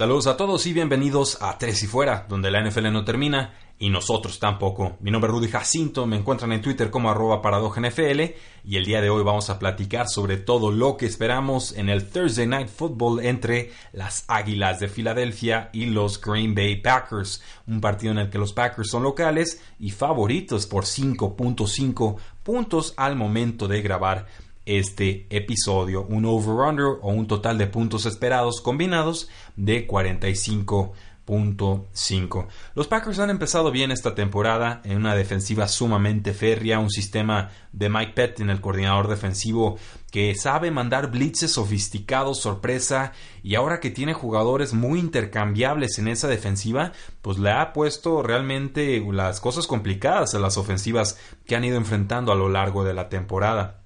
Saludos a todos y bienvenidos a Tres y Fuera, donde la NFL no termina y nosotros tampoco. Mi nombre es Rudy Jacinto, me encuentran en Twitter como arroba NFL y el día de hoy vamos a platicar sobre todo lo que esperamos en el Thursday Night Football entre las Águilas de Filadelfia y los Green Bay Packers, un partido en el que los Packers son locales y favoritos por 5.5 puntos al momento de grabar este episodio. Un over-under o un total de puntos esperados combinados de 45.5. Los Packers han empezado bien esta temporada en una defensiva sumamente férrea, un sistema de Mike Pettin, el coordinador defensivo, que sabe mandar blitzes sofisticados, sorpresa, y ahora que tiene jugadores muy intercambiables en esa defensiva, pues le ha puesto realmente las cosas complicadas a las ofensivas que han ido enfrentando a lo largo de la temporada.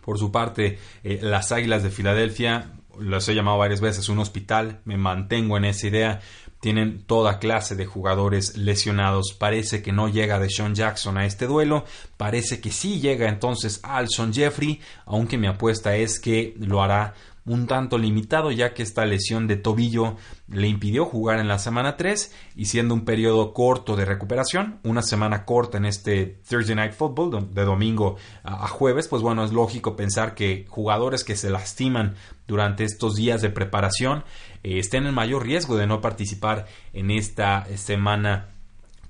Por su parte, eh, las Águilas de Filadelfia, los he llamado varias veces un hospital, me mantengo en esa idea, tienen toda clase de jugadores lesionados. Parece que no llega de Sean Jackson a este duelo. Parece que sí llega entonces Alson Jeffrey, aunque mi apuesta es que lo hará un tanto limitado ya que esta lesión de tobillo le impidió jugar en la semana 3 y siendo un periodo corto de recuperación, una semana corta en este Thursday Night Football de domingo a jueves, pues bueno, es lógico pensar que jugadores que se lastiman durante estos días de preparación eh, estén en mayor riesgo de no participar en esta semana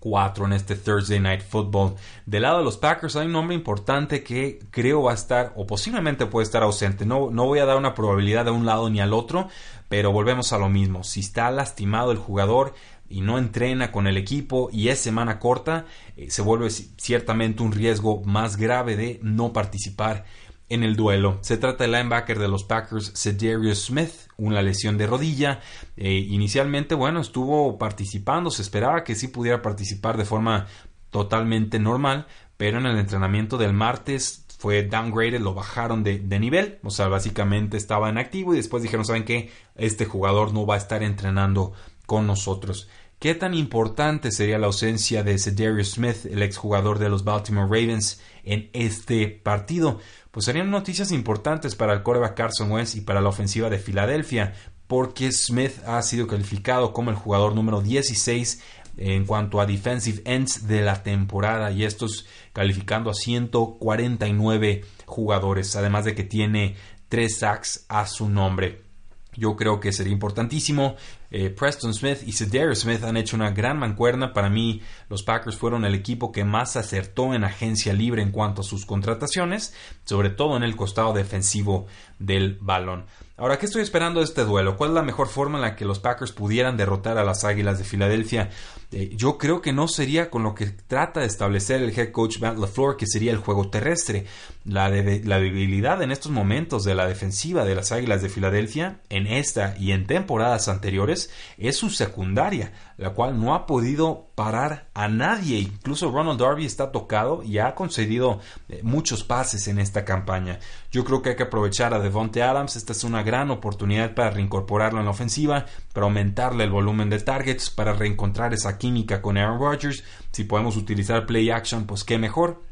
4 en este Thursday Night Football. Del lado de los Packers hay un nombre importante que creo va a estar o posiblemente puede estar ausente. No, no voy a dar una probabilidad de un lado ni al otro, pero volvemos a lo mismo. Si está lastimado el jugador y no entrena con el equipo y es semana corta, eh, se vuelve ciertamente un riesgo más grave de no participar en el duelo. Se trata del linebacker de los Packers, Cedarius Smith, una lesión de rodilla. Eh, inicialmente, bueno, estuvo participando, se esperaba que sí pudiera participar de forma totalmente normal, pero en el entrenamiento del martes fue downgraded, lo bajaron de, de, nivel, o sea, básicamente estaba en activo y después dijeron, ¿saben qué? Este jugador no va a estar entrenando con nosotros. ¿Qué tan importante sería la ausencia de Cedarius Smith, el exjugador de los Baltimore Ravens, en este partido? pues serían noticias importantes para el coreback Carson Wentz y para la ofensiva de Filadelfia, porque Smith ha sido calificado como el jugador número 16 en cuanto a defensive ends de la temporada y estos calificando a 149 jugadores, además de que tiene 3 sacks a su nombre. Yo creo que sería importantísimo. Eh, Preston Smith y Cedarius Smith han hecho una gran mancuerna. Para mí, los Packers fueron el equipo que más acertó en agencia libre en cuanto a sus contrataciones, sobre todo en el costado defensivo del balón. Ahora, ¿qué estoy esperando de este duelo? ¿Cuál es la mejor forma en la que los Packers pudieran derrotar a las Águilas de Filadelfia? Eh, yo creo que no sería con lo que trata de establecer el head coach Matt LaFleur, que sería el juego terrestre. La, la debilidad en estos momentos de la defensiva de las Águilas de Filadelfia, en esta y en temporadas anteriores, es su secundaria, la cual no ha podido parar a nadie. Incluso Ronald Darby está tocado y ha concedido eh, muchos pases en esta campaña. Yo creo que hay que aprovechar a Devonte Adams. Esta es una gran oportunidad para reincorporarlo en la ofensiva, para aumentarle el volumen de targets, para reencontrar esa química con Aaron Rodgers. Si podemos utilizar play action, pues qué mejor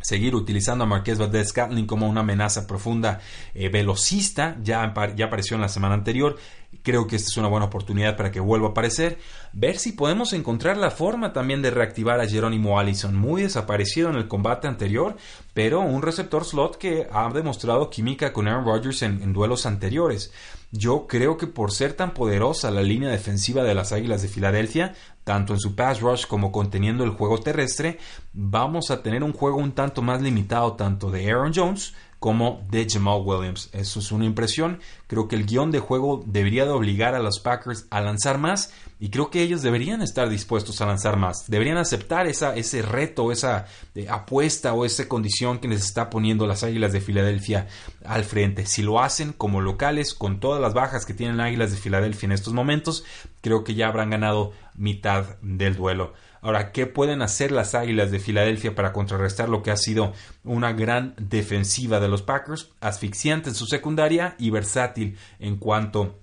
seguir utilizando a Marqués Valdez Scantling como una amenaza profunda eh, velocista, ya, ya apareció en la semana anterior, creo que esta es una buena oportunidad para que vuelva a aparecer, ver si podemos encontrar la forma también de reactivar a Jerónimo Allison, muy desaparecido en el combate anterior, pero un receptor slot que ha demostrado química con Aaron Rodgers en duelos anteriores. Yo creo que por ser tan poderosa la línea defensiva de las Águilas de Filadelfia, tanto en su pass rush como conteniendo el juego terrestre, vamos a tener un juego un tanto más limitado tanto de Aaron Jones como de Jamal Williams. Eso es una impresión. Creo que el guion de juego debería de obligar a los Packers a lanzar más y creo que ellos deberían estar dispuestos a lanzar más. Deberían aceptar esa, ese reto, esa eh, apuesta o esa condición que les está poniendo las Águilas de Filadelfia al frente. Si lo hacen como locales, con todas las bajas que tienen Águilas de Filadelfia en estos momentos, creo que ya habrán ganado mitad del duelo. Ahora, ¿qué pueden hacer las Águilas de Filadelfia para contrarrestar lo que ha sido una gran defensiva de los Packers? Asfixiante en su secundaria y versátil en cuanto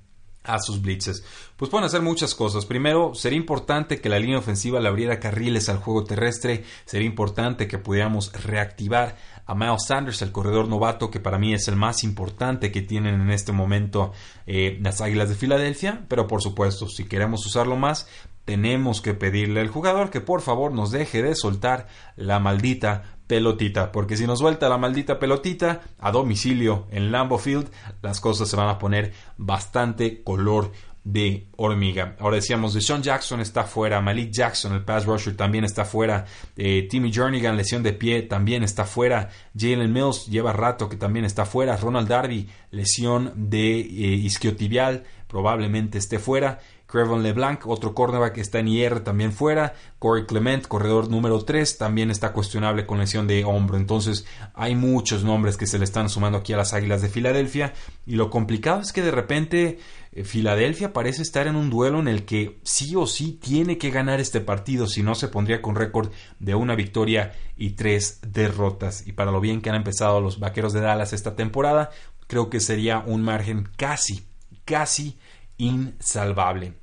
a sus blitzes. Pues pueden hacer muchas cosas. Primero, sería importante que la línea ofensiva le abriera carriles al juego terrestre. Sería importante que pudiéramos reactivar a Miles Sanders, el corredor novato, que para mí es el más importante que tienen en este momento eh, las Águilas de Filadelfia. Pero por supuesto, si queremos usarlo más, tenemos que pedirle al jugador que por favor nos deje de soltar la maldita pelotita, porque si nos suelta la maldita pelotita a domicilio en Lambeau Field, las cosas se van a poner bastante color de hormiga. Ahora decíamos, de Sean Jackson está fuera, Malik Jackson, el pass rusher, también está fuera, eh, Timmy Jernigan, lesión de pie, también está fuera, Jalen Mills lleva rato que también está fuera, Ronald Darby, lesión de eh, isquiotibial, probablemente esté fuera, Crevon LeBlanc, otro cornerback que está en IR también fuera. Corey Clement, corredor número 3, también está cuestionable con lesión de hombro. Entonces hay muchos nombres que se le están sumando aquí a las Águilas de Filadelfia. Y lo complicado es que de repente eh, Filadelfia parece estar en un duelo en el que sí o sí tiene que ganar este partido, si no se pondría con récord de una victoria y tres derrotas. Y para lo bien que han empezado los Vaqueros de Dallas esta temporada, creo que sería un margen casi, casi insalvable.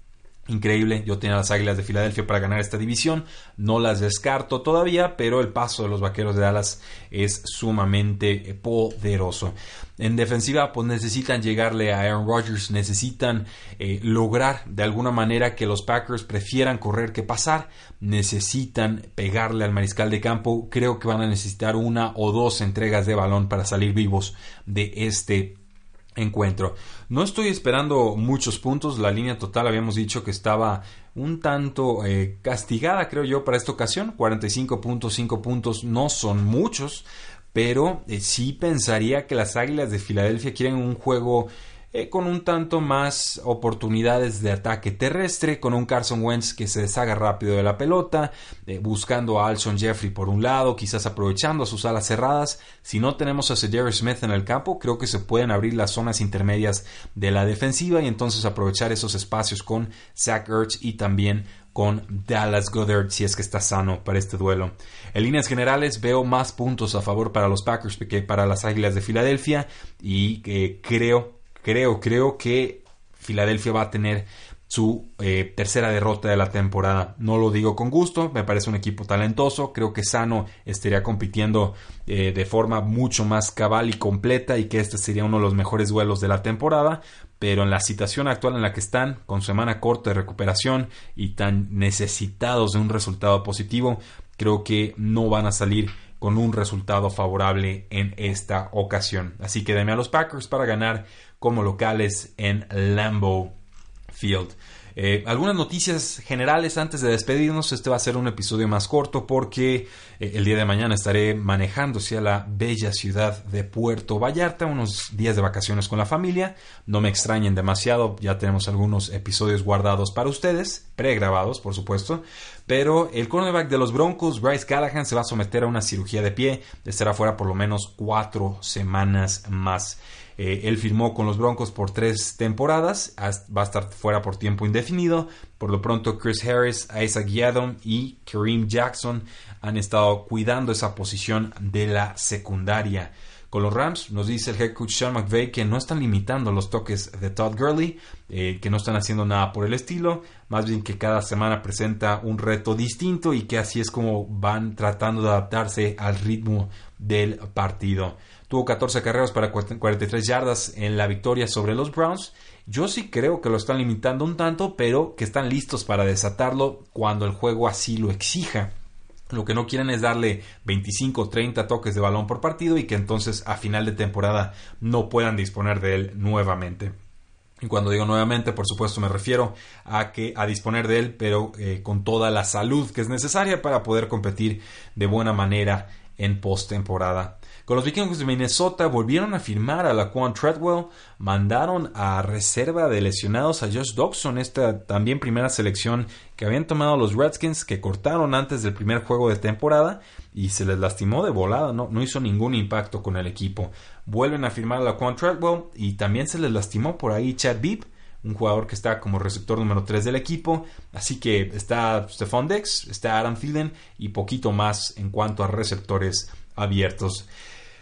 Increíble, yo tenía las Águilas de Filadelfia para ganar esta división, no las descarto todavía, pero el paso de los Vaqueros de Dallas es sumamente eh, poderoso. En defensiva, pues necesitan llegarle a Aaron Rodgers, necesitan eh, lograr de alguna manera que los Packers prefieran correr que pasar, necesitan pegarle al mariscal de campo, creo que van a necesitar una o dos entregas de balón para salir vivos de este encuentro. No estoy esperando muchos puntos, la línea total habíamos dicho que estaba un tanto eh, castigada creo yo para esta ocasión, 45.5 puntos no son muchos, pero eh, sí pensaría que las Águilas de Filadelfia quieren un juego eh, con un tanto más oportunidades de ataque terrestre, con un Carson Wentz que se deshaga rápido de la pelota, eh, buscando a Alshon Jeffrey por un lado, quizás aprovechando sus alas cerradas. Si no tenemos a Cedric Smith en el campo, creo que se pueden abrir las zonas intermedias de la defensiva y entonces aprovechar esos espacios con Zach Ertz y también con Dallas Goddard si es que está sano para este duelo. En líneas generales veo más puntos a favor para los Packers que para las Águilas de Filadelfia y eh, creo creo, creo que Filadelfia va a tener su eh, tercera derrota de la temporada. No lo digo con gusto, me parece un equipo talentoso, creo que Sano estaría compitiendo eh, de forma mucho más cabal y completa y que este sería uno de los mejores duelos de la temporada, pero en la situación actual en la que están, con semana corta de recuperación y tan necesitados de un resultado positivo, creo que no van a salir con un resultado favorable en esta ocasión. Así que deme a los Packers para ganar como locales en Lambeau Field. Eh, algunas noticias generales antes de despedirnos. Este va a ser un episodio más corto porque eh, el día de mañana estaré manejando hacia la bella ciudad de Puerto Vallarta, unos días de vacaciones con la familia. No me extrañen demasiado, ya tenemos algunos episodios guardados para ustedes, pregrabados por supuesto. Pero el cornerback de los Broncos, Bryce Callahan, se va a someter a una cirugía de pie, estará fuera por lo menos cuatro semanas más. Eh, él firmó con los Broncos por tres temporadas, va a estar fuera por tiempo indefinido. Por lo pronto, Chris Harris, Isaac Yadom y Kareem Jackson han estado cuidando esa posición de la secundaria. Con los Rams, nos dice el head coach Sean McVay que no están limitando los toques de Todd Gurley, eh, que no están haciendo nada por el estilo, más bien que cada semana presenta un reto distinto y que así es como van tratando de adaptarse al ritmo del partido. Tuvo 14 carreras para 43 yardas en la victoria sobre los Browns. Yo sí creo que lo están limitando un tanto, pero que están listos para desatarlo cuando el juego así lo exija. Lo que no quieren es darle 25 o 30 toques de balón por partido y que entonces a final de temporada no puedan disponer de él nuevamente. Y cuando digo nuevamente, por supuesto, me refiero a que a disponer de él, pero eh, con toda la salud que es necesaria para poder competir de buena manera en postemporada. Con los vikingos de Minnesota volvieron a firmar a la Quan Treadwell, mandaron a reserva de lesionados a Josh Dobson, esta también primera selección que habían tomado los Redskins, que cortaron antes del primer juego de temporada y se les lastimó de volada, no, no hizo ningún impacto con el equipo. Vuelven a firmar a la Quan Treadwell y también se les lastimó por ahí Chad Beep un jugador que está como receptor número 3 del equipo. Así que está Stephon Dex, está Adam Thielen y poquito más en cuanto a receptores abiertos.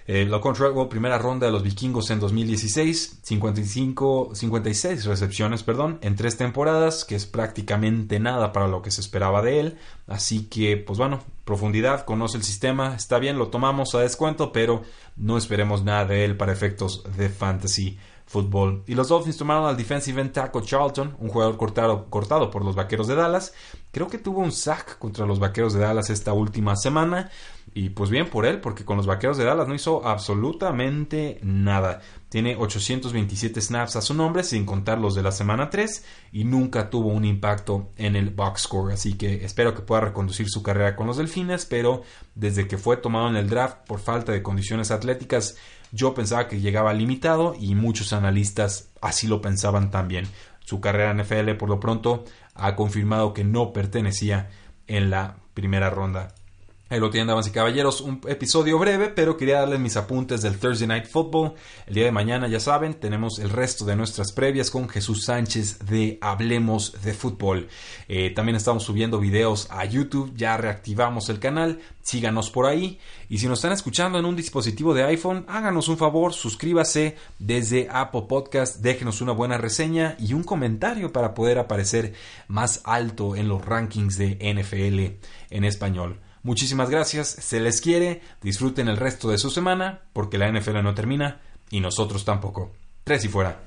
Eh, la Treadwell, primera ronda de los vikingos en 2016, 55, 56 recepciones, perdón, en tres temporadas, que es prácticamente nada para lo que se esperaba de él. Así que, pues bueno, profundidad, conoce el sistema, está bien, lo tomamos a descuento, pero no esperemos nada de él para efectos de fantasy fútbol. Y los Dolphins tomaron al defensive end tackle Charlton, un jugador cortado, cortado por los Vaqueros de Dallas. Creo que tuvo un sack contra los Vaqueros de Dallas esta última semana. Y pues bien por él, porque con los Vaqueros de Dallas no hizo absolutamente nada. Tiene 827 snaps a su nombre, sin contar los de la semana 3, y nunca tuvo un impacto en el box score. Así que espero que pueda reconducir su carrera con los Delfines, pero desde que fue tomado en el draft por falta de condiciones atléticas, yo pensaba que llegaba limitado y muchos analistas así lo pensaban también. Su carrera en NFL por lo pronto ha confirmado que no pertenecía en la primera ronda Ahí lo tienen, damas y caballeros, un episodio breve, pero quería darles mis apuntes del Thursday Night Football. El día de mañana, ya saben, tenemos el resto de nuestras previas con Jesús Sánchez de Hablemos de Fútbol. Eh, también estamos subiendo videos a YouTube, ya reactivamos el canal, síganos por ahí. Y si nos están escuchando en un dispositivo de iPhone, háganos un favor, suscríbase desde Apple Podcast, déjenos una buena reseña y un comentario para poder aparecer más alto en los rankings de NFL en español. Muchísimas gracias, se les quiere, disfruten el resto de su semana, porque la NFL no termina y nosotros tampoco. Tres y fuera.